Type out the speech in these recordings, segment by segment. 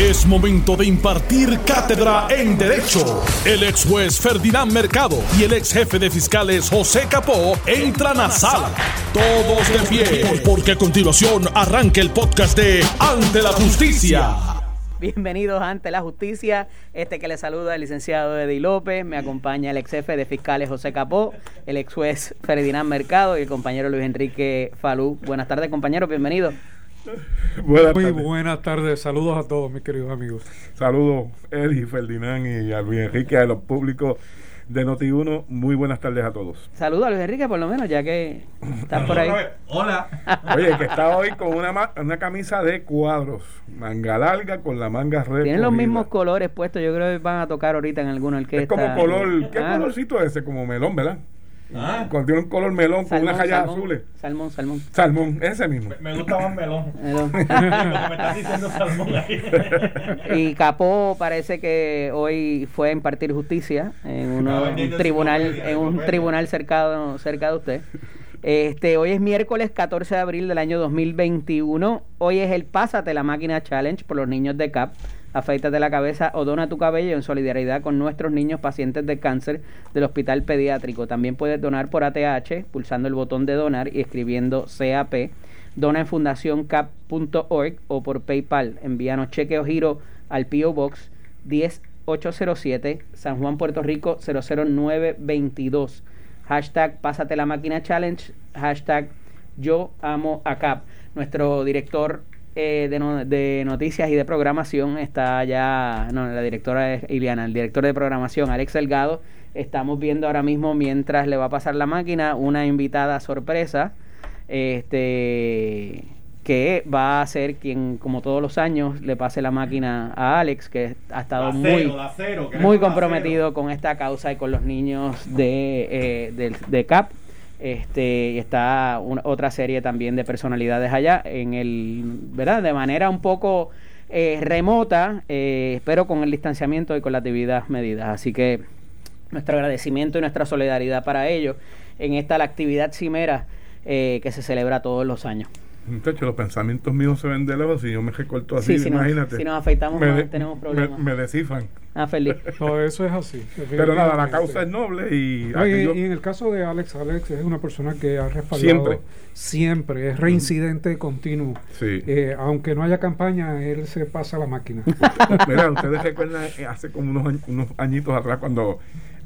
Es momento de impartir cátedra en Derecho. El ex juez Ferdinand Mercado y el ex jefe de fiscales José Capó entran a sala. Todos de pie, porque a continuación arranca el podcast de Ante la Justicia. Bienvenidos ante la justicia. Este que le saluda el licenciado Eddie López. Me acompaña el ex jefe de fiscales José Capó, el ex juez Ferdinand Mercado y el compañero Luis Enrique Falú. Buenas tardes, compañeros. Bienvenidos. Buenas Muy buenas tardes, saludos a todos mis queridos amigos. Saludos Eddie, Ferdinand y a Luis Enrique, a los públicos de Noti1. Muy buenas tardes a todos. Saludos a Luis Enrique, por lo menos, ya que estás por ahí. Hola. Oye, que está hoy con una, una camisa de cuadros, manga larga con la manga red. Tienen los mismos colores puestos, yo creo que van a tocar ahorita en alguna orquesta. Es como color, ¿qué ah. colorcito es ese? Como melón, ¿verdad? Ah. Cuando tiene un color melón con unas rayas azules. Salmón, salmón. Salmón, ese mismo. Me, gusta más melón. melón. me estás diciendo salmón ahí. y Capó parece que hoy fue a impartir justicia en un tribunal, en un tribunal cercado, cerca de usted. Este, hoy es miércoles 14 de abril del año 2021. Hoy es el Pásate la Máquina Challenge por los niños de CAP afeítate la cabeza o dona tu cabello en solidaridad con nuestros niños pacientes de cáncer del hospital pediátrico. También puedes donar por ATH pulsando el botón de donar y escribiendo CAP. Dona en fundacioncap.org o por PayPal. Envíanos cheque o giro al PO Box 10807 San Juan, Puerto Rico 00922. Hashtag Pásate la máquina challenge. Hashtag Yo amo a CAP. Nuestro director eh, de, noticias y de programación está ya, no, la directora es Iliana, el director de programación, Alex Delgado. Estamos viendo ahora mismo, mientras le va a pasar la máquina, una invitada sorpresa, este que va a ser quien, como todos los años, le pase la máquina a Alex, que ha estado muy, muy comprometido con esta causa y con los niños de, eh, de, de CAP este está otra serie también de personalidades allá en el verdad de manera un poco eh, remota eh, pero con el distanciamiento y con las debidas medidas. Así que nuestro agradecimiento y nuestra solidaridad para ellos en esta la actividad cimera eh, que se celebra todos los años Muchachos, los pensamientos míos se ven de lejos. Si yo me recorto así, imagínate. si nos afeitamos, tenemos problemas. Me, descifran. Ah, feliz. No, eso es así. Pero nada, la causa es noble y, y, en el caso de Alex, Alex es una persona que ha respaldado siempre, siempre es reincidente continuo. Sí. Eh, aunque no haya campaña, él se pasa la máquina. Mira, ustedes recuerdan eh, hace como unos, unos añitos atrás cuando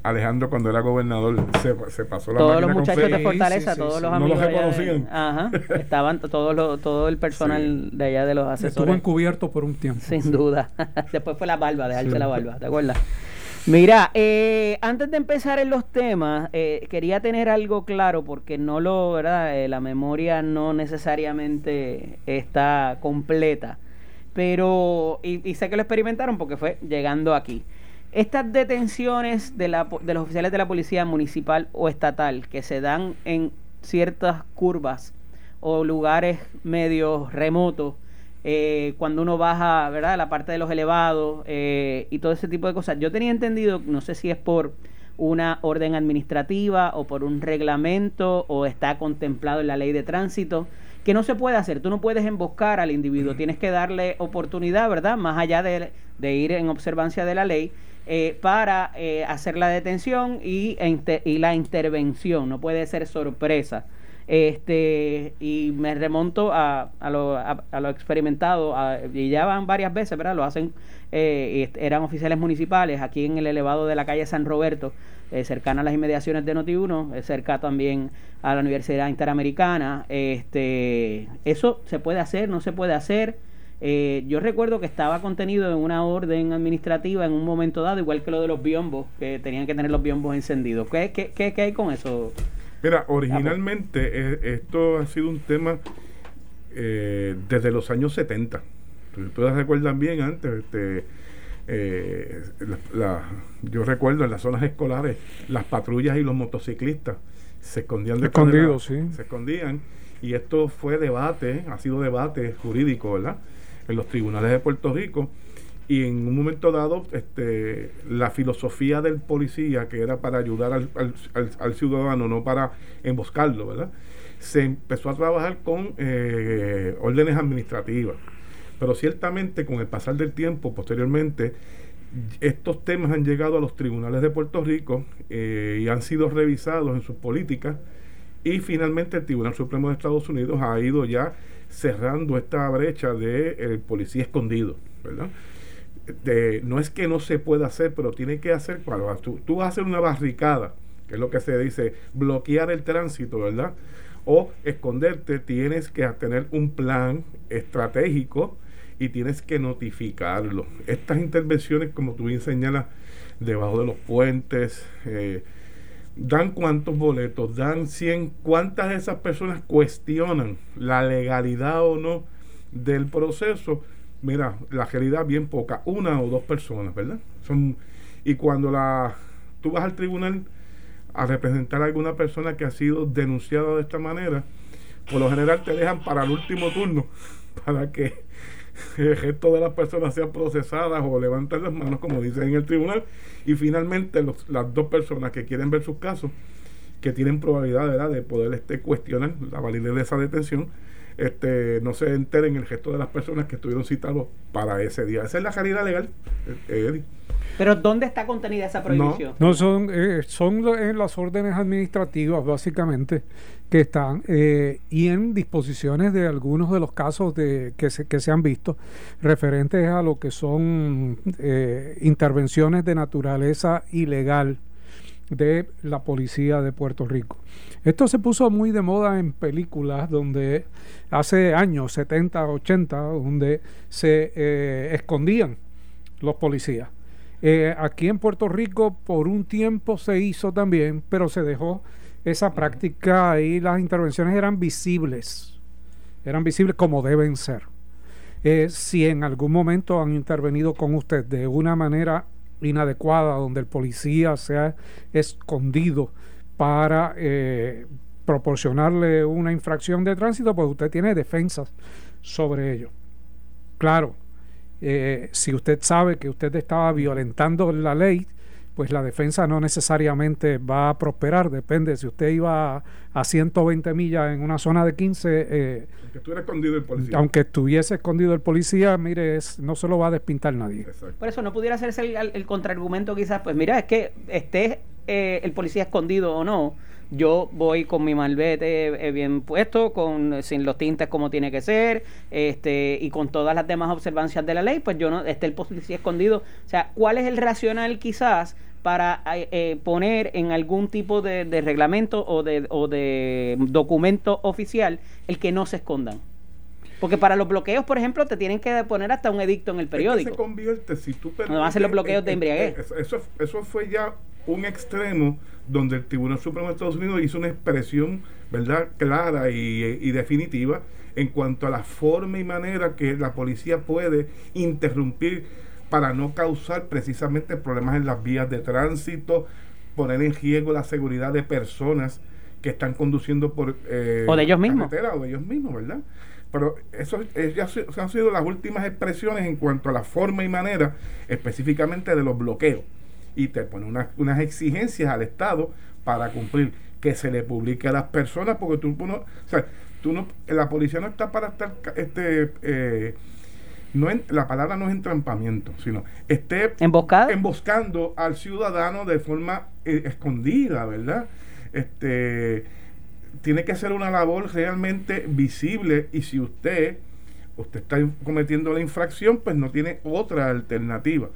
Alejandro cuando era gobernador se, se pasó la todos los muchachos de Fortaleza todos los amigos no reconocían. Ajá. Estaban todos todo el personal de allá de los asesores. estuvo encubierto por un tiempo sin duda. Después fue la barba dejarse la barba ¿te acuerdas? Mira, eh, antes de empezar en los temas, eh, quería tener algo claro porque no lo, ¿verdad? Eh, la memoria no necesariamente está completa, pero, y, y sé que lo experimentaron porque fue llegando aquí. Estas detenciones de, la, de los oficiales de la policía municipal o estatal que se dan en ciertas curvas o lugares medio remotos, eh, cuando uno baja, ¿verdad? La parte de los elevados eh, y todo ese tipo de cosas. Yo tenía entendido, no sé si es por una orden administrativa o por un reglamento o está contemplado en la ley de tránsito, que no se puede hacer. Tú no puedes emboscar al individuo, tienes que darle oportunidad, ¿verdad? Más allá de, de ir en observancia de la ley eh, para eh, hacer la detención y, la intervención, no puede ser sorpresa. Este, y me remonto a, a, lo, a, lo experimentado, y ya van varias veces, ¿verdad? Lo hacen, eh, eran oficiales municipales aquí en el elevado de la calle San Roberto, cercana a las inmediaciones de Noti1, cerca también a la Universidad Interamericana. Este, eso se puede hacer, no se puede hacer. Eh, yo recuerdo que estaba contenido en una orden administrativa en un momento dado, igual que lo de los biombos, que tenían que tener los biombos encendidos. ¿Qué, qué, qué, hay con eso? Mira, originalmente eh, esto ha sido un tema eh, desde los años 70. Ustedes recuerdan bien antes, este, yo recuerdo en las zonas escolares, las patrullas y los motociclistas se escondían de Escondidos, sí. Se escondían. Y esto fue debate, ha sido debate jurídico, ¿verdad? En los tribunales de Puerto Rico y en un momento dado este, la filosofía del policía, que era para ayudar al, al, ciudadano, no para emboscarlo, ¿verdad? Se empezó a trabajar con eh, órdenes administrativas. Pero ciertamente con el pasar del tiempo, posteriormente, estos temas han llegado a los tribunales de Puerto Rico eh, y han sido revisados en sus políticas y finalmente el Tribunal Supremo de Estados Unidos ha ido ya cerrando esta brecha de policía escondido, ¿verdad? no es que no se pueda hacer, pero tiene que hacer, cuando tú, tú vas a hacer una barricada, que es lo que se dice, bloquear el tránsito, ¿verdad? O esconderte, tienes que tener un plan estratégico y tienes que notificarlo. Estas intervenciones, como tú bien señalas, debajo de los puentes, eh, dan cuántos boletos, dan 100, cuántas de esas personas cuestionan la legalidad o no del proceso. Mira, la realidad bien poca, una o dos personas, ¿verdad? Son, y cuando la, tú vas al tribunal a representar a alguna persona que ha sido denunciada de esta manera, por lo general te dejan para el último turno, para que el resto de las personas sean procesadas o levanten las manos, como dicen en el tribunal, y finalmente las dos personas que quieren ver sus casos, que tienen probabilidad de poder este, cuestionar la validez de esa detención, este, no se enteren el resto de las personas que estuvieron citados para ese día. Esa es la calidad legal, eh, Eddie. Pero ¿dónde está contenida esa prohibición? No, son, eh, son en las órdenes administrativas, básicamente, que están eh, y en disposiciones de algunos de los casos de, que, se, que se han visto referentes a lo que son eh, intervenciones de naturaleza ilegal de la policía de Puerto Rico. Esto se puso muy de moda en películas donde hace años, 70, 80, donde se escondían los policías eh, aquí en Puerto Rico por un tiempo se hizo también, pero se dejó esa práctica y las intervenciones eran visibles, eran visibles como deben ser. Eh, si en algún momento han intervenido con usted de una manera inadecuada, donde el policía se ha escondido para eh, proporcionarle una infracción de tránsito, pues usted tiene defensas sobre ello. Claro, eh, si usted sabe que usted estaba violentando la ley, pues la defensa no necesariamente va a prosperar, depende, si usted iba a, 120 millas en una zona de 15... Eh, aunque estuviera escondido el policía. Aunque estuviese escondido el policía, mire, no se lo va a despintar nadie. Por eso no pudiera hacerse el, contraargumento quizás, pues mira, es que esté eh, el policía escondido o no, yo voy con mi malvete eh, bien puesto, con sin los tintes como tiene que ser, este y con todas las demás observancias de la ley, pues yo no esté el policía escondido. O sea, ¿cuál es el racional quizás para eh, eh, poner en algún tipo de, reglamento o de, o de documento oficial el que no se escondan? Porque para los bloqueos, por ejemplo, te tienen que poner hasta un edicto en el periódico. se convierte si tú No van a ser los bloqueos de embriaguez. Eso, eso fue ya un extremo donde el Tribunal Supremo de Estados Unidos hizo una expresión verdad clara y, definitiva en cuanto a la forma y manera que la policía puede interrumpir para no causar precisamente problemas en las vías de tránsito, poner en riesgo la seguridad de personas que están conduciendo por eh, o de ellos mismos o de ellos mismos, ¿verdad? Pero eso ya han sido las últimas expresiones en cuanto a la forma y manera específicamente de los bloqueos y te pone unas exigencias al Estado para cumplir que se le publique a las personas porque tú no, o sea, tú no, la policía no está para estar este eh, no la palabra no es entrampamiento, sino esté emboscando al ciudadano de forma eh, escondida, ¿verdad? Este tiene que ser una labor realmente visible y si usted usted está cometiendo la infracción, pues no tiene otra alternativa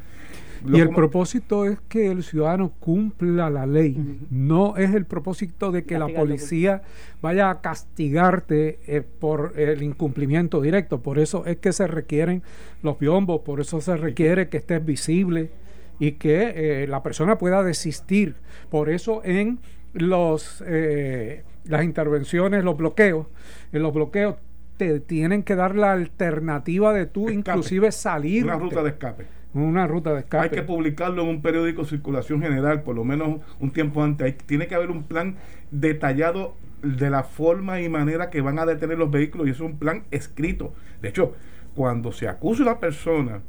y el propósito es que el ciudadano cumpla la ley. No es el propósito de que la policía vaya a castigarte eh, por el incumplimiento directo. Por eso es que se requieren los biombos, por eso se requiere que estés visible y que eh, la persona pueda desistir. Por eso en los eh, las intervenciones, los bloqueos, en los bloqueos te tienen que dar la alternativa de tú inclusive salir. Una ruta de escape una ruta de escape. Hay que publicarlo en un periódico de circulación general, por lo menos un tiempo antes. tiene que haber un plan detallado de la forma y manera que van a detener los vehículos y eso es un plan escrito. De hecho, cuando se acusa a la persona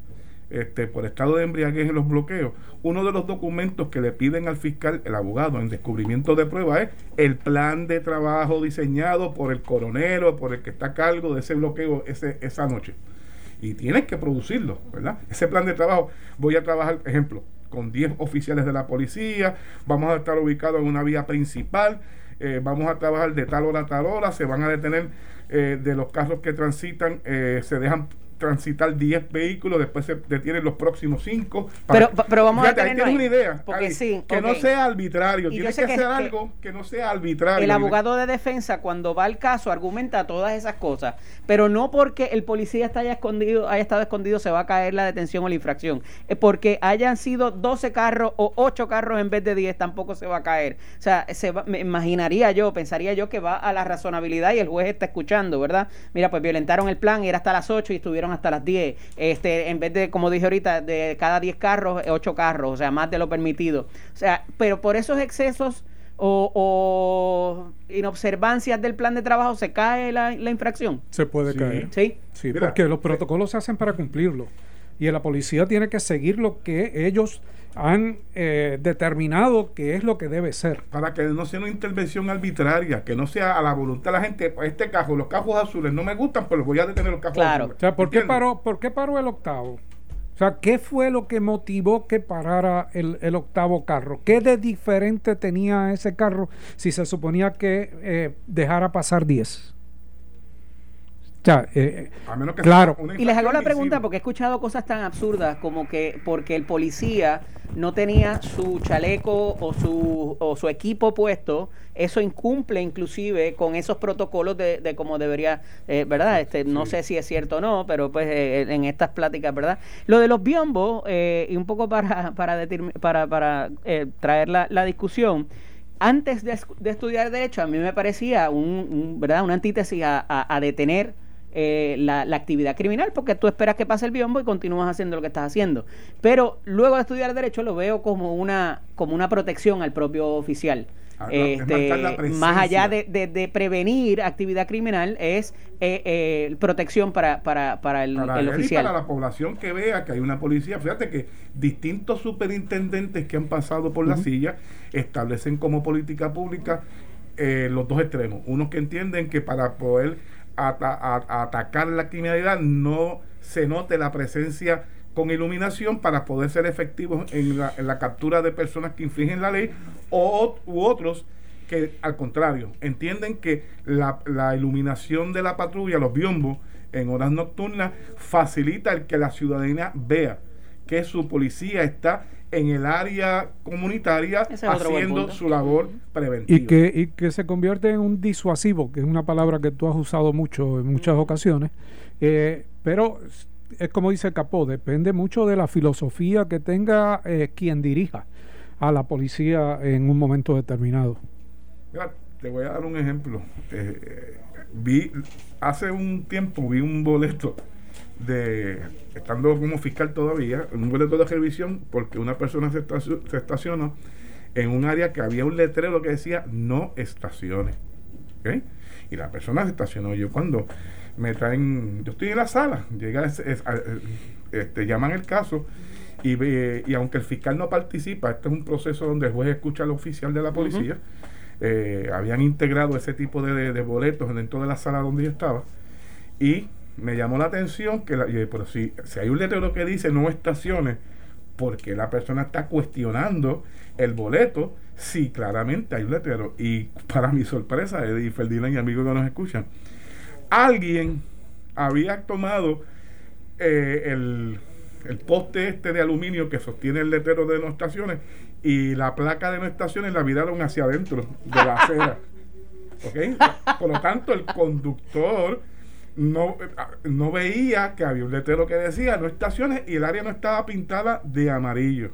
este, por estado de embriaguez en los bloqueos, uno de los documentos que le piden al fiscal, el abogado, en descubrimiento de prueba es el plan de trabajo diseñado por el coronero, por el que está a cargo de ese bloqueo ese, esa noche y tienes que producirlo, ¿verdad? Ese plan de trabajo, voy a trabajar, ejemplo, con 10 oficiales de la policía, vamos a estar ubicados en una vía principal, eh, vamos a trabajar de tal hora a tal hora, se van a detener eh, de los carros que transitan, eh, se dejan transitar 10 vehículos, después se detienen los próximos 5. Pero, pero vamos a tener una idea. Porque sí, que no sea arbitrario, tiene que, ser algo que no sea arbitrario. El abogado de defensa cuando va al caso argumenta todas esas cosas, pero no porque el policía está haya escondido, haya estado escondido se va a caer la detención o la infracción, es porque hayan sido 12 carros o 8 carros en vez de 10 tampoco se va a caer. O sea, se me imaginaría yo, pensaría yo que va a la razonabilidad y el juez está escuchando, ¿verdad? Mira, pues violentaron el plan, era hasta las 8 y estuvieron hasta las 10. Este, en vez de, como dije ahorita, de cada 10 carros, 8 carros, o sea, más de lo permitido. O sea, pero por esos excesos o, o inobservancias del plan de trabajo se cae la, infracción. Se puede caer. Sí. Sí, porque los protocolos se hacen para cumplirlo. Y la policía tiene que seguir lo que ellos han eh, determinado que es lo que debe ser. Para que no sea una intervención arbitraria, que no sea a la voluntad de la gente, este cajo, los cajos azules no me gustan, pero voy a detener los cajos azules. O sea, ¿por qué, paró, ¿por qué paró el octavo? O sea, ¿qué fue lo que motivó que parara el, el octavo carro? ¿Qué de diferente tenía ese carro si se suponía que eh, dejara pasar 10? Eh, claro. Y les hago la pregunta porque he escuchado cosas tan absurdas como que porque el policía no tenía su chaleco o su, o su equipo puesto, eso incumple inclusive con esos protocolos de, de cómo debería, eh, ¿verdad? Este, no sé si es cierto o no, pero pues eh, en estas pláticas, ¿verdad? Lo de los biombos, y un poco para, para, para, para traer la, la discusión, antes de, estudiar derecho, a mí me parecía un, ¿verdad? una antítesis a, a detener eh, la, actividad criminal porque tú esperas que pase el biombo y continúas haciendo lo que estás haciendo. Pero luego de estudiar derecho lo veo como una, como una protección al propio oficial. Ah, este, más allá de, prevenir actividad criminal es eh, eh, protección para, para, para el, oficial. para la población que vea que hay una policía. Fíjate que distintos superintendentes que han pasado por la silla establecen como política pública los dos extremos. Unos que entienden que para poder a, atacar la criminalidad no se note la presencia con iluminación para poder ser efectivos en la, captura de personas que infringen la ley o, u otros que al contrario entienden que la, la iluminación de la patrulla, los biombos en horas nocturnas facilita el que la ciudadanía vea que su policía está en el área comunitaria haciendo su labor preventiva. Y que, y que se convierte en un disuasivo, que es una palabra que tú has usado mucho en muchas ocasiones, eh, pero es como dice Capó, depende mucho de la filosofía que tenga eh, quien dirija a la policía en un momento determinado. Mira, te voy a dar un ejemplo. Eh, vi hace un tiempo vi un boleto de, estando como fiscal todavía, un boleto de revisión, porque una persona se, estacionó, en un área que había un letrero que decía no estaciones. Y la persona se estacionó. Yo cuando me traen, yo estoy en la sala, llega, este, llaman el caso y, y aunque el fiscal no participa, este es un proceso donde el juez escucha al oficial de la policía, eh, habían integrado ese tipo de, de boletos dentro de la sala donde yo estaba y me llamó la atención que, la, pero si, si hay un letrero que dice no estaciones, porque la persona está cuestionando el boleto, sí, claramente hay un letrero. Y para mi sorpresa, Eddie Ferdinand y amigos que nos escuchan, alguien había tomado eh, el, el, poste este de aluminio que sostiene el letrero de no estaciones y la placa de no estaciones la viraron hacia adentro de la acera. Por lo tanto, el conductor no, no veía que había un letrero que decía no estaciones y el área no estaba pintada de amarillo.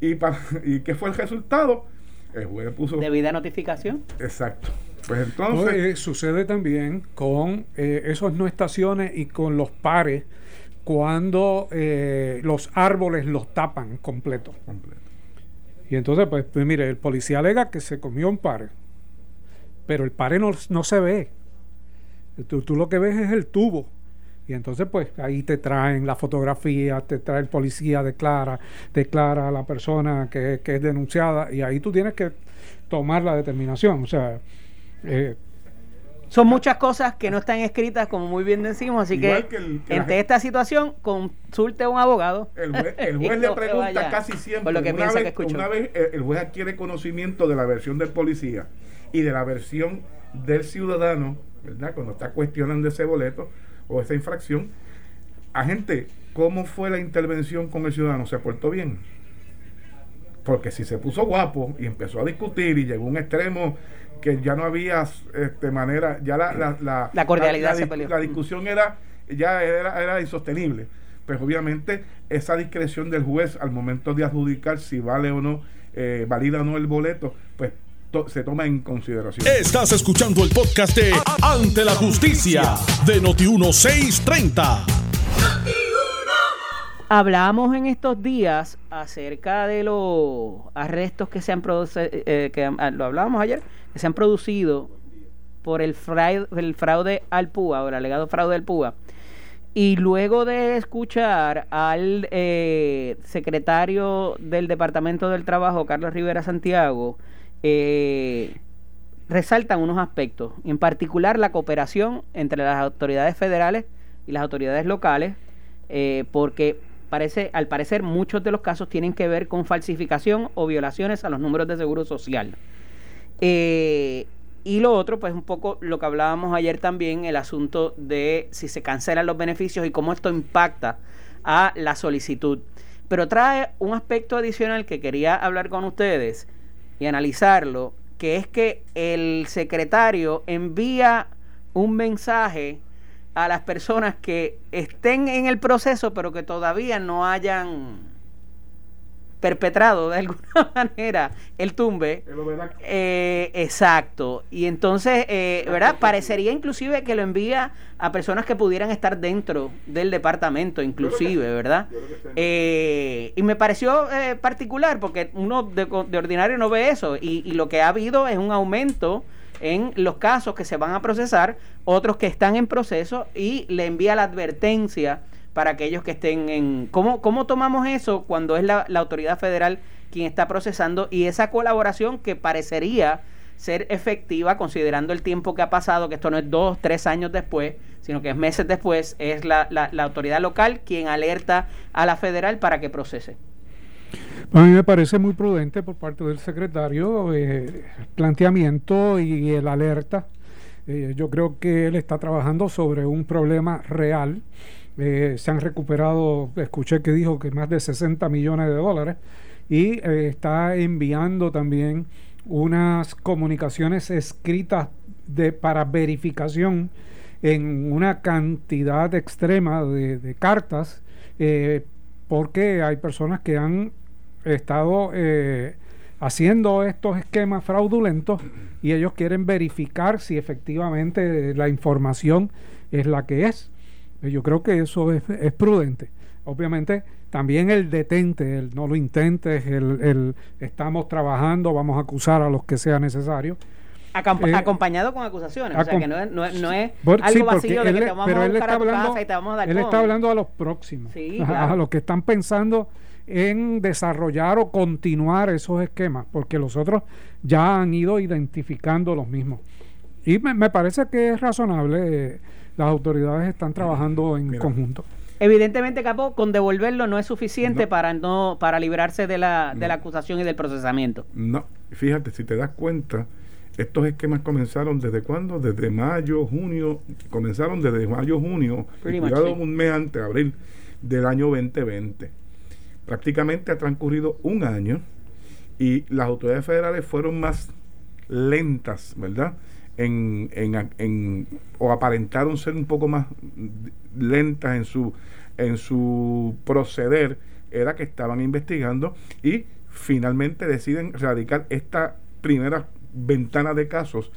¿Y, para, ¿y qué fue el resultado? El juez puso... ¿Debida notificación? Exacto. Pues entonces... Eh, sucede también con eh, esos no estaciones y con los pares cuando eh, los árboles los tapan completo. completo. Y entonces, pues, pues, mire, el policía alega que se comió un pare, pero el pare no, no se ve. Tú, lo que ves es el tubo. Y entonces, pues ahí te traen la fotografía, te trae el policía, declara, declara a la persona que, es denunciada, y ahí tú tienes que tomar la determinación. O sea, eh, Son muchas cosas que no están escritas, como muy bien decimos, así que, que el- que la ante gente- esta situación consulte a un abogado. El juez, el juez Y le pregunta vaya casi siempre. Por lo que una piensa vez, que una vez eh, el juez adquiere conocimiento de la versión del policía y de la versión del ciudadano, ¿verdad? Cuando está cuestionando ese boleto o esa infracción, agente, ¿cómo fue la intervención con el ciudadano? ¿Se portó bien? Porque si se puso guapo y empezó a discutir y llegó a un extremo que ya no había este, manera, ya la, la, la, La cordialidad la- se la- peleó. la discusión era ya era, era insostenible. Pues obviamente esa discreción del juez al momento de adjudicar si vale o no, eh, valida o no el boleto, pues to- se toma en consideración. Estás escuchando el podcast de Ante la Justicia de Noti1630. Hablamos en estos días acerca de los arrestos que se han producido, que ah, lo hablábamos ayer, que se han producido por el fraude, el fraude al PUA o el alegado fraude al PUA. Y luego de escuchar al eh, secretario del Departamento del Trabajo, Carlos Rivera Santiago, eh, resaltan unos aspectos, en particular la cooperación entre las autoridades federales y las autoridades locales, eh, porque parece, al parecer muchos de los casos tienen que ver con falsificación o violaciones a los números de seguro social. Eh, y lo otro, pues un poco lo que hablábamos ayer también, el asunto de si se cancelan los beneficios y cómo esto impacta a la solicitud. Pero trae un aspecto adicional que quería hablar con ustedes y analizarlo, que es que el secretario envía un mensaje a las personas que estén en el proceso pero que todavía no hayan perpetrado de alguna manera el tumbe. Verdad Eh, exacto. Y entonces, eh, ¿verdad? Parecería inclusive que lo envía a personas que pudieran estar dentro del departamento, inclusive, ¿verdad? Eh, y me pareció eh, particular porque uno de, de ordinario no ve eso y, y lo que ha habido es un aumento en los casos que se van a procesar, otros que están en proceso y le envía la advertencia para aquellos que estén en... ¿Cómo, cómo tomamos eso cuando es la, autoridad federal quien está procesando y esa colaboración que parecería ser efectiva considerando el tiempo que ha pasado, que esto no es dos, tres años después, sino que es meses después, es la, la, la autoridad local quien alerta a la federal para que procese? A mí me parece muy prudente por parte del secretario eh, el planteamiento y el alerta. Eh, yo creo que él está trabajando sobre un problema real. Eh, se han recuperado, escuché que dijo que más de 60 millones de dólares y eh, está enviando también unas comunicaciones escritas de, para verificación en una cantidad extrema de, cartas eh, porque hay personas que han estado haciendo estos esquemas fraudulentos y ellos quieren verificar si efectivamente la información es la que es. Eh, Yo creo que eso es, es prudente. Obviamente también el detente, el no lo intentes, el, el estamos trabajando, vamos a acusar a los que sea necesario. Acamp- Eh, acompañado con acusaciones, o sea acom- que no es, no es, no es algo sí, vacío de él que le- te vamos pero a él buscar está a tu hablando- casa y te vamos a dar Él con. está hablando a los próximos, Sí, claro. a los que están pensando en desarrollar o continuar esos esquemas, porque los otros ya han ido identificando los mismos. Y me, me parece que es razonable, eh, las autoridades están trabajando en Mira. conjunto. Evidentemente, Capo, con devolverlo no es suficiente No. para no para librarse de la, de la acusación y del procesamiento. No, fíjate, si te das cuenta, estos esquemas comenzaron desde cuándo? Desde mayo, junio, comenzaron desde mayo, junio, y much, cuidado sí. un mes antes, abril del año 2020. Prácticamente ha transcurrido un año y las autoridades federales fueron más lentas, ¿verdad? En, o aparentaron ser un poco más lentas en su en su proceder era que estaban investigando y finalmente deciden radicar esta primera ventana de casos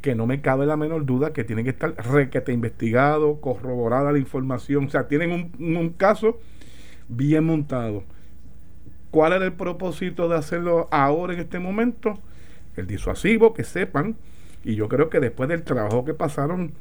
que no me cabe la menor duda que tiene que estar requete investigado, corroborada la información, o sea, tienen un, un caso bien montado. ¿Cuál era el propósito de hacerlo ahora en este momento? El disuasivo, que sepan, y yo creo que después del trabajo que pasaron,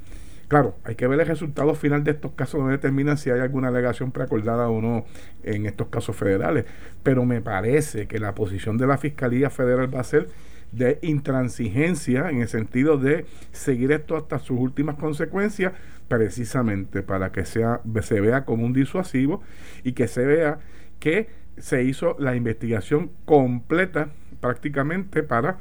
claro, hay que ver el resultado final de estos casos donde determinan si hay alguna alegación preacordada o no en estos casos federales. Pero me parece que la posición de la Fiscalía Federal va a ser de intransigencia en el sentido de seguir esto hasta sus últimas consecuencias, precisamente para que sea, se vea como un disuasivo y que se vea que se hizo la investigación completa prácticamente para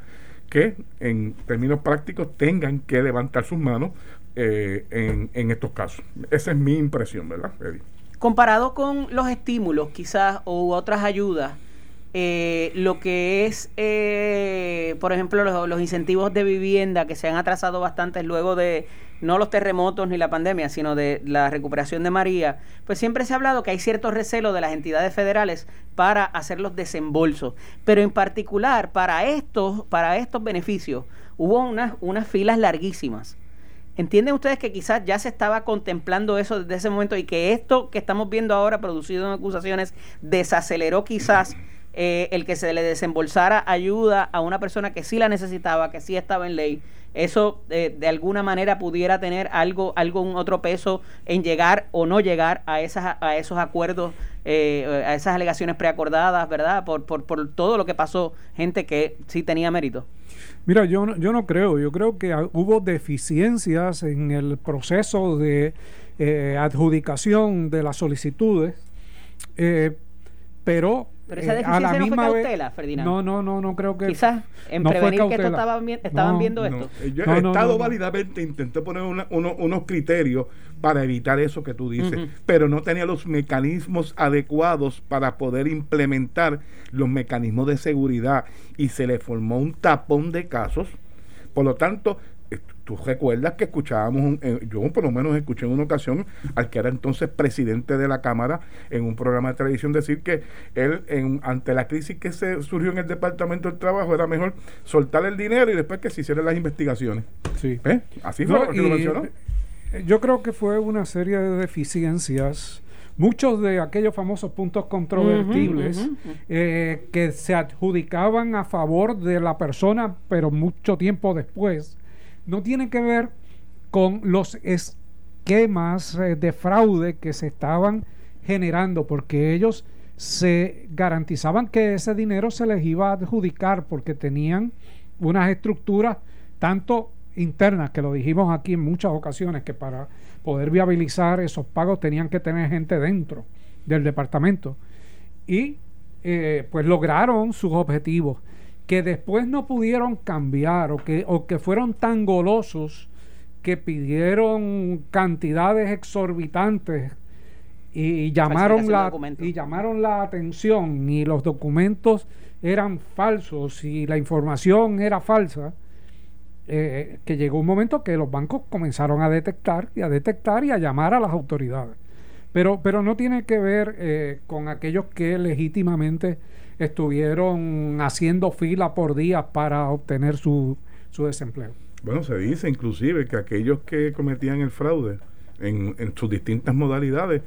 que en términos prácticos tengan que levantar sus manos eh, en, estos casos. Esa es mi impresión, ¿verdad, Eddie? Comparado con los estímulos quizás u otras ayudas, eh, lo que es, eh, por ejemplo, los, incentivos de vivienda que se han atrasado bastante luego de no los terremotos ni la pandemia, sino de la recuperación de María, pues siempre se ha hablado que hay cierto recelo de las entidades federales para hacer los desembolsos. Pero en particular, para estos, para estos beneficios, hubo unas, unas filas larguísimas. ¿Entienden ustedes que quizás ya se estaba contemplando eso desde ese momento y que esto que estamos viendo ahora producido en acusaciones desaceleró quizás eh, el que se le desembolsara ayuda a una persona que sí la necesitaba, que sí estaba en ley, eso eh, de alguna manera pudiera tener algo, algún otro peso en llegar o no llegar a esas, a esos acuerdos, eh, a esas alegaciones preacordadas, ¿verdad? Por, por, por todo lo que pasó, gente que sí tenía mérito. Mira, yo no, yo no creo, yo creo que hubo deficiencias en el proceso de adjudicación de las solicitudes, pero pero esa deficiencia eh, no fue cautela, Ferdinand. No, no, no, no creo que. Quizás en prevenir que esto estaban, estaban viendo esto. Yo, el Estado válidamente intentó poner unos criterios para evitar eso que tú dices, pero no tenía los mecanismos adecuados para poder implementar los mecanismos de seguridad y se le formó un tapón de casos. Por lo tanto, tú recuerdas que escuchábamos, eh, yo por lo menos escuché en una ocasión al que era entonces presidente de la Cámara en un programa de televisión decir que él, en, ante la crisis que se surgió en el Departamento del Trabajo, era mejor soltar el dinero y después que se hicieran las investigaciones. Sí. ¿Eh? Así fue lo mencionó. Eh, yo creo que fue una serie de deficiencias muchos de aquellos famosos puntos controvertibles que se adjudicaban a favor de la persona, pero mucho tiempo después, no tiene que ver con los esquemas eh, de fraude que se estaban generando, porque ellos se garantizaban que ese dinero se les iba a adjudicar porque tenían unas estructuras tanto internas, que lo dijimos aquí en muchas ocasiones, que para poder viabilizar esos pagos tenían que tener gente dentro del departamento. Y eh, pues lograron sus objetivos que después no pudieron cambiar o que, o que fueron tan golosos que pidieron cantidades exorbitantes y, llamaron la y llamaron la atención y los documentos eran falsos y la información era falsa eh, que llegó un momento que los bancos comenzaron a detectar y a detectar y a llamar a las autoridades. Pero pero no tiene que ver eh, con aquellos que legítimamente estuvieron haciendo fila por día para obtener su, su desempleo. Bueno, se dice inclusive que aquellos que cometían el fraude en, en sus distintas modalidades,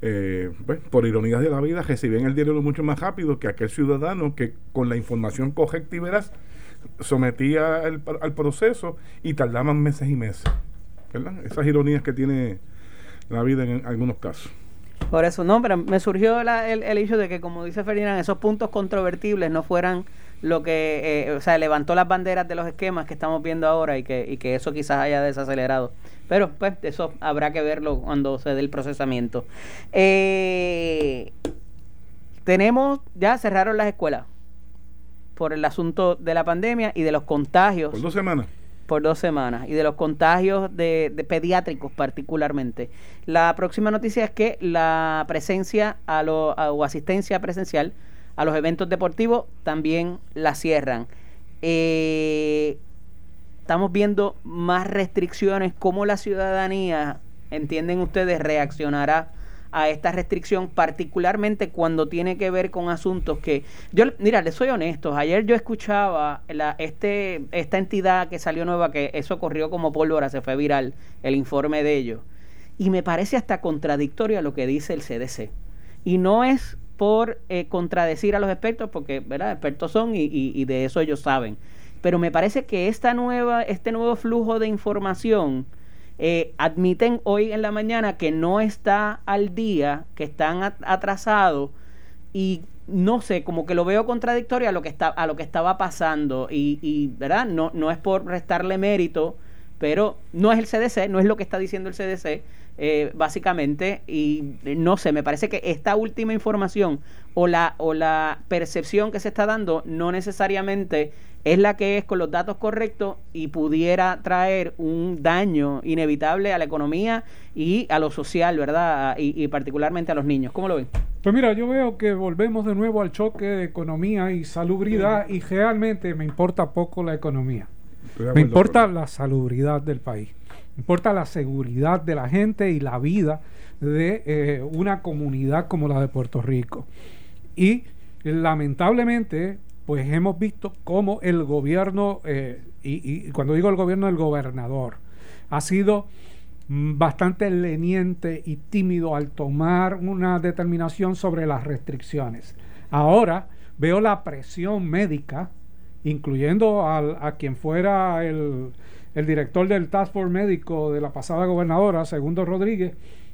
eh, pues, por ironías de la vida, recibían el dinero mucho más rápido que aquel ciudadano que con la información correcta y veraz sometía al proceso y tardaban meses y meses. ¿verdad? Esas ironías que tiene la vida en algunos casos. Por eso, no, pero me surgió el, el, hecho de que, como dice Ferdinand, esos puntos controvertibles no fueran lo que, eh, o sea, levantó las banderas de los esquemas que estamos viendo ahora y que, y que eso quizás haya desacelerado. Pero, pues, eso habrá que verlo cuando se dé el procesamiento. Eh, tenemos, ya cerraron las escuelas por el asunto de la pandemia y de los contagios. Por dos semanas por dos semanas y de los contagios de, pediátricos particularmente. La próxima noticia es que la presencia a lo, o asistencia presencial a los eventos deportivos también la cierran. Eh, estamos viendo más restricciones. ¿Cómo la ciudadanía, entienden ustedes, reaccionará a esta restricción, particularmente cuando tiene que ver con asuntos que yo, mira, les soy honesto, ayer yo escuchaba la, este, esta entidad que salió nueva, que eso corrió como pólvora, se fue viral, el informe de ellos, y me parece hasta contradictorio a lo que dice el CDC. Y no es por eh, contradecir a los expertos, porque ¿verdad? expertos son y, y, de eso ellos saben. Pero me parece que esta nueva, este nuevo flujo de información eh, admiten hoy en la mañana que no está al día, que están atrasados y no sé, como que lo veo contradictorio a lo que está, a lo que estaba pasando. Y, y verdad, no, no es por restarle mérito, pero no es el CDC, no es lo que está diciendo el CDC. Eh, básicamente, y no sé, me parece que esta última información o la, o la percepción que se está dando no necesariamente es la que es con los datos correctos y pudiera traer un daño inevitable a la economía y a lo social, ¿verdad? Y, particularmente a los niños. ¿Cómo lo ven? Pues mira, yo veo que volvemos de nuevo al choque de economía y salubridad y realmente me importa poco la economía. Me importa la salubridad del país. Me importa la seguridad de la gente y la vida de eh, una comunidad como la de Puerto Rico. Y lamentablemente pues hemos visto cómo el gobierno, eh, y, cuando digo el gobierno, el gobernador, ha sido mm, bastante leniente y tímido al tomar una determinación sobre las restricciones. Ahora veo la presión médica, incluyendo a quien fuera el, el director del Task Force médico de la pasada gobernadora, Segundo Rodríguez,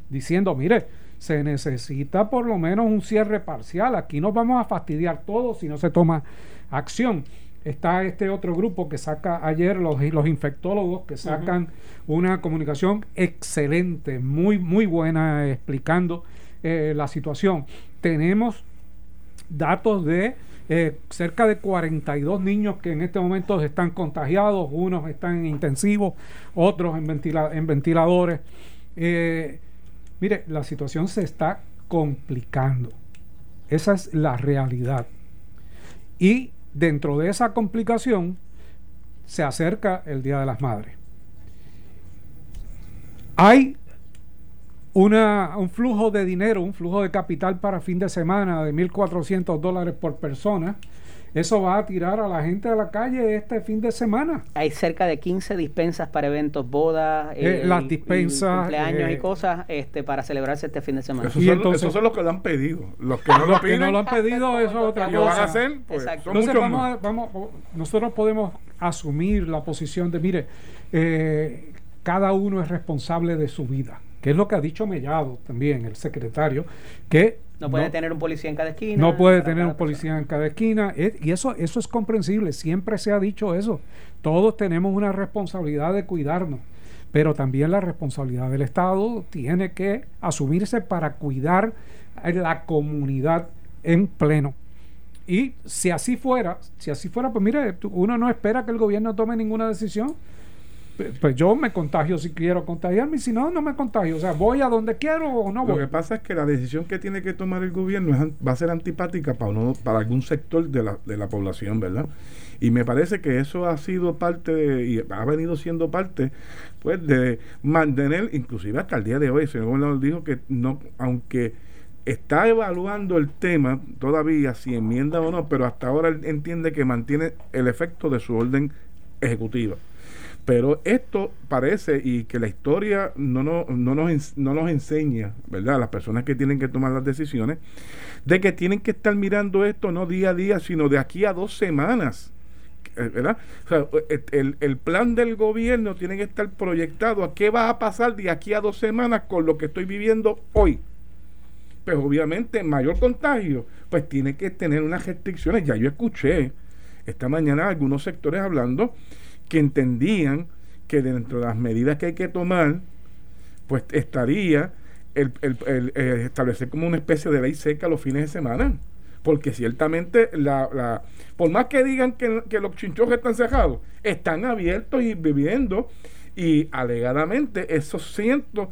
diciendo, mire, se necesita por lo menos un cierre parcial. Aquí nos vamos a fastidiar todos si no se toma acción. Está este otro grupo que saca ayer los, los infectólogos que sacan una comunicación excelente, muy, muy buena explicando eh, la situación. Tenemos datos de eh, cerca de 42 niños que en este momento están contagiados, unos están en intensivos, otros en, en ventiladores. Eh, Mire, la situación se está complicando. Esa es la realidad. Y dentro de esa complicación se acerca el Día de las Madres. Hay un flujo de dinero, un flujo de capital para fin de semana de 1.400 dólares por persona eso va a tirar a la gente a la calle este fin de semana. Hay cerca de 15 dispensas para eventos, bodas, eh, eh, las dispensas, cumpleaños y eh, cosas este, para celebrarse este fin de semana. Esos, son, esos son los que lo han pedido. Los que no, lo, que no lo han pedido, eso es otra cosa. van a hacer? Pues, Entonces, vamos, vamos, nosotros podemos asumir la posición de, mire, cada uno es responsable de su vida que es lo que ha dicho Mellado también, el secretario, que no puede tener un policía en cada esquina. No puede tener un policía en cada esquina. y eso, eso es comprensible. Siempre se ha dicho eso. Todos tenemos una responsabilidad de cuidarnos. Pero también la responsabilidad del Estado tiene que asumirse para cuidar a la comunidad en pleno. Y si así fuera, si así fuera, pues mire, uno no espera que el gobierno tome ninguna decisión pues yo me contagio si quiero contagiarme, si no, no me contagio. O sea, voy a donde quiero o no voy. Lo que pasa es que la decisión que tiene que tomar el gobierno va a ser antipática para, uno, para algún sector de la, de la población, ¿verdad? Y me parece que eso ha sido parte y ha venido siendo parte, pues, de mantener, inclusive hasta el día de hoy, el señor gobernador dijo que no, aunque está evaluando el tema todavía, si enmienda o no, pero hasta ahora él entiende que mantiene el efecto de su orden ejecutiva. Pero esto parece y que la historia no, no, no, nos, no nos enseña, ¿verdad? Las personas que tienen que tomar las decisiones, de que tienen que estar mirando esto no día a día, sino de aquí a dos semanas. Eh, ¿verdad? O sea, el, el plan del gobierno tiene que estar proyectado a qué va a pasar de aquí a dos semanas con lo que estoy viviendo hoy. Pues obviamente mayor contagio, pues tiene que tener unas restricciones. Ya yo escuché esta mañana algunos sectores hablando que entendían que dentro de las medidas que hay que tomar, pues estaría el, eh, establecer como una especie de ley seca los fines de semana. Porque ciertamente, la, la por más que digan que, los chinchorros están cerrados, están abiertos y viviendo y alegadamente esos cientos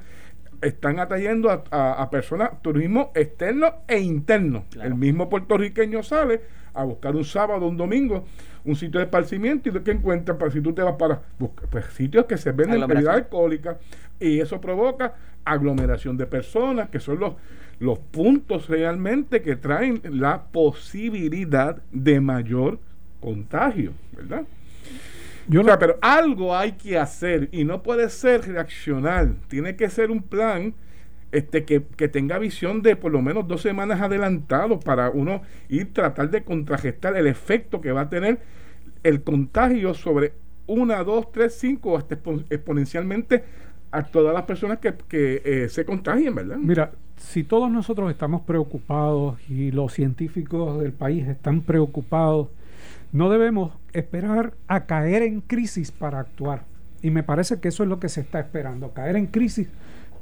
están atrayendo a, personas, turismo externo e interno. El mismo puertorriqueño sale a buscar un sábado, un domingo, un sitio de esparcimiento y de que encuentras para si tú te vas para buscar, pues, sitios que se venden bebida alcohólica y eso provoca aglomeración de personas que son los los puntos realmente que traen la posibilidad de mayor contagio, ¿verdad? Yo pero algo hay que hacer y no puede ser reaccionar, tiene que ser un plan este, que, tenga visión de por lo menos dos semanas adelantado para uno ir tratar de contragestar el efecto que va a tener el contagio sobre una, dos, tres, cinco, hasta exponencialmente a todas las personas que, que eh, se contagien, ¿verdad? Mira, si todos nosotros estamos preocupados y los científicos del país están preocupados, no debemos esperar a caer en crisis para actuar. Y me parece que eso es lo que se está esperando, caer en crisis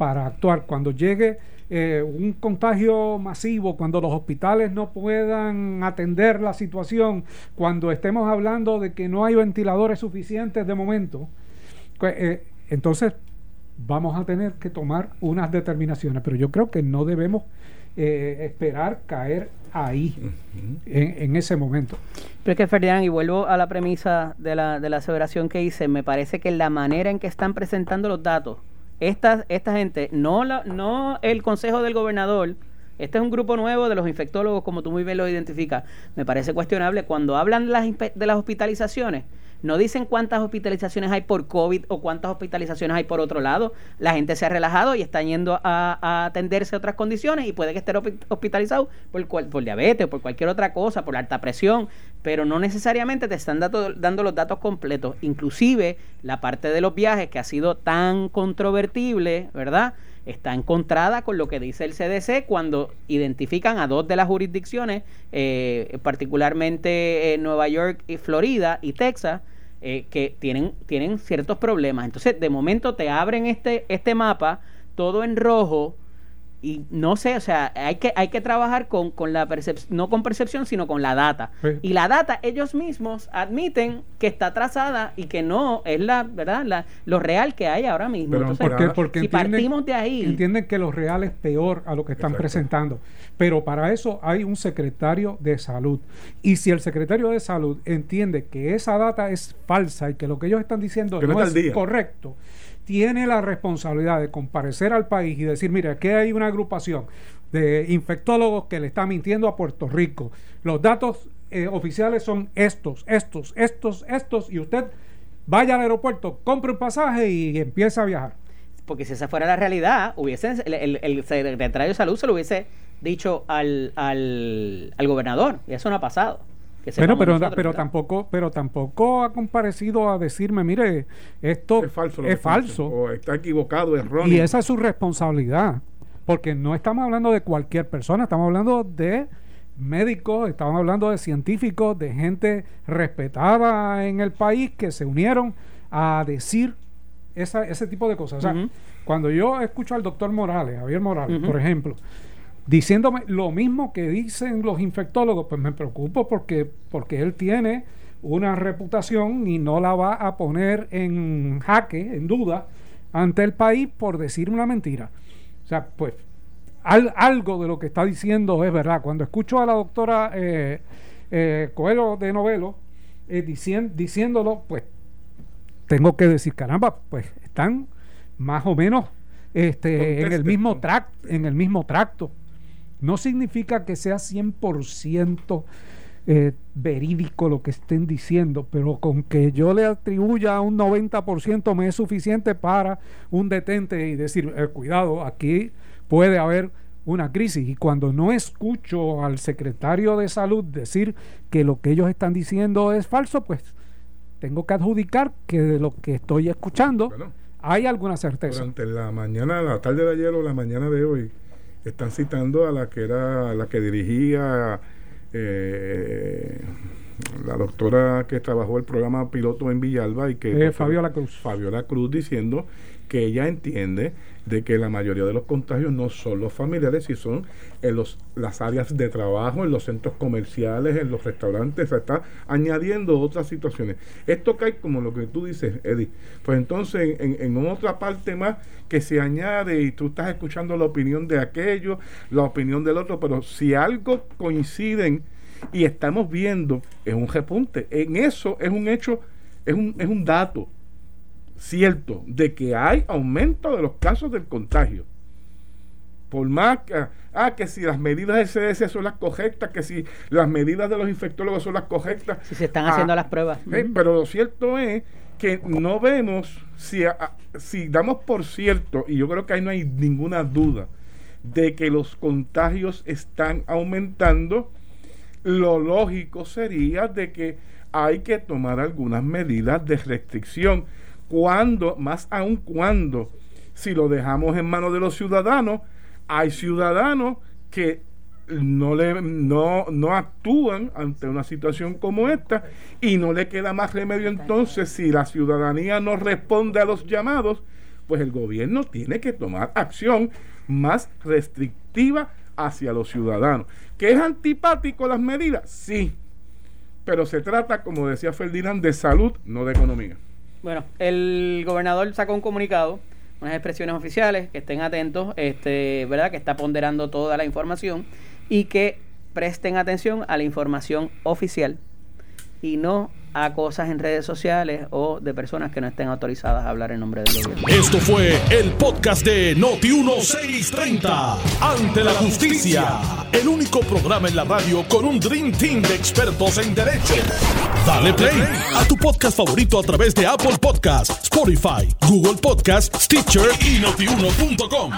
para actuar. Cuando llegue eh, un contagio masivo, cuando los hospitales no puedan atender la situación, cuando estemos hablando de que no hay ventiladores suficientes de momento, pues, eh, entonces vamos a tener que tomar unas determinaciones. Pero yo creo que no debemos eh, esperar caer ahí, en, ese momento. Pero es que Ferdinand, y vuelvo a la premisa de la, de la aseveración que hice, me parece que la manera en que están presentando los datos, esta, esta gente, no, la, no el consejo del gobernador, este es un grupo nuevo de los infectólogos, como tú muy bien lo identificas. Me parece cuestionable cuando hablan de las, de las hospitalizaciones. No dicen cuántas hospitalizaciones hay por COVID o cuántas hospitalizaciones hay por otro lado. La gente se ha relajado y está yendo a, atenderse a otras condiciones y puede que esté hospitalizado por, por diabetes o por cualquier otra cosa, por alta presión, pero no necesariamente te están dando los datos completos. Inclusive la parte de los viajes que ha sido tan controvertible, ¿verdad? está encontrada con lo que dice el CDC cuando identifican a dos de las jurisdicciones, eh, particularmente en Nueva York y Florida y Texas, eh, que tienen, tienen ciertos problemas. Entonces, de momento te abren este, este mapa, todo en rojo, y no sé, o sea, hay que, hay que trabajar con, con la percepción, no con percepción, sino con la data. Y la data, ellos mismos admiten que está trazada y que no es la, ¿verdad? La, lo real que hay ahora mismo. Entonces, porque, si partimos de ahí. Entienden que lo real es peor a lo que están presentando. Pero para eso hay un secretario de salud. Y si el secretario de salud entiende que esa data es falsa y que lo que ellos están diciendo no es correcto tiene la responsabilidad de comparecer al país y decir, mire, aquí hay una agrupación de infectólogos que le está mintiendo a Puerto Rico. Los datos eh, oficiales son estos, estos, estos, estos, y usted vaya al aeropuerto, compre un pasaje y empieza a viajar. Porque si esa fuera la realidad, hubiese, el, el, secretario de salud se lo hubiese dicho al, al, al gobernador, y eso no ha pasado bueno, pero, pero tampoco, pero tampoco ha comparecido a decirme, mire, esto es falso, es falso. o está equivocado, erróneo. Y esa es su responsabilidad, porque no estamos hablando de cualquier persona, estamos hablando de médicos, estamos hablando de científicos, de gente respetada en el país que se unieron a decir esa, ese tipo de cosas. O sea, cuando yo escucho al doctor Morales, Javier Morales, por ejemplo, diciéndome lo mismo que dicen los infectólogos, pues me preocupo porque, porque él tiene una reputación y no la va a poner en jaque, en duda, ante el país por decir una mentira. O sea, pues algo de lo que está diciendo es verdad. Cuando escucho a la doctora eh, eh, Coelho de Novelo eh, diciéndolo, pues tengo que decir, caramba, pues están más o menos este, en el mismo tracto, en el mismo tracto. No significa que sea 100% eh, verídico lo que estén diciendo, pero con que yo le atribuya un 90% me es suficiente para un detente y decir, eh, cuidado, aquí puede haber una crisis. Y cuando no escucho al secretario de salud decir que lo que ellos están diciendo es falso, pues tengo que adjudicar que de lo que estoy escuchando hay alguna certeza. Durante la mañana, la tarde de ayer o la mañana de hoy, están citando a la que era la que dirigía eh, la doctora que trabajó el programa piloto en Villalba y que eh, Fabiola Cruz. Fabiola Cruz diciendo que ella entiende de que la mayoría de los contagios no son los familiares, sino son en los, las áreas de trabajo, en los centros comerciales, en los restaurantes, se está añadiendo otras situaciones. Esto cae como lo que tú dices, Eddie. Pues entonces en, en otra parte más que se añade y tú estás escuchando la opinión de aquello, la opinión del otro, pero si algo coinciden y estamos viendo, es un repunte. En eso es un hecho, es un, es un dato cierto de que hay aumento de los casos del contagio. Por más que, ah, que si las medidas del CDC son las correctas, que si las medidas de los infectólogos son las correctas. Si se están haciendo ah, las pruebas. Eh, pero lo cierto es que no vemos, si, ah, si damos por cierto, y yo creo que ahí no hay ninguna duda, de que los contagios están aumentando, lo lógico sería de que hay que tomar algunas medidas de restricción cuando, más aún cuando, si lo dejamos en manos de los ciudadanos, hay ciudadanos que no, le, no, no actúan ante una situación como esta y no le queda más remedio entonces si la ciudadanía no responde a los llamados, pues el gobierno tiene que tomar acción más restrictiva hacia los ciudadanos. ¿Que es antipático las medidas? Sí, pero se trata, como decía Ferdinand, de salud, no de economía. Bueno, el gobernador sacó un comunicado, unas expresiones oficiales, que estén atentos, este, ¿verdad? Que está ponderando toda la información y que presten atención a la información oficial y no a cosas en redes sociales o de personas que no estén autorizadas a hablar en nombre del gobierno. Esto fue el podcast de Noti1630. Ante la justicia. El único programa en la radio con un Dream Team de expertos en derecho. Dale play a tu podcast favorito a través de Apple Podcasts, Spotify, Google Podcasts, Stitcher y notiuno.com.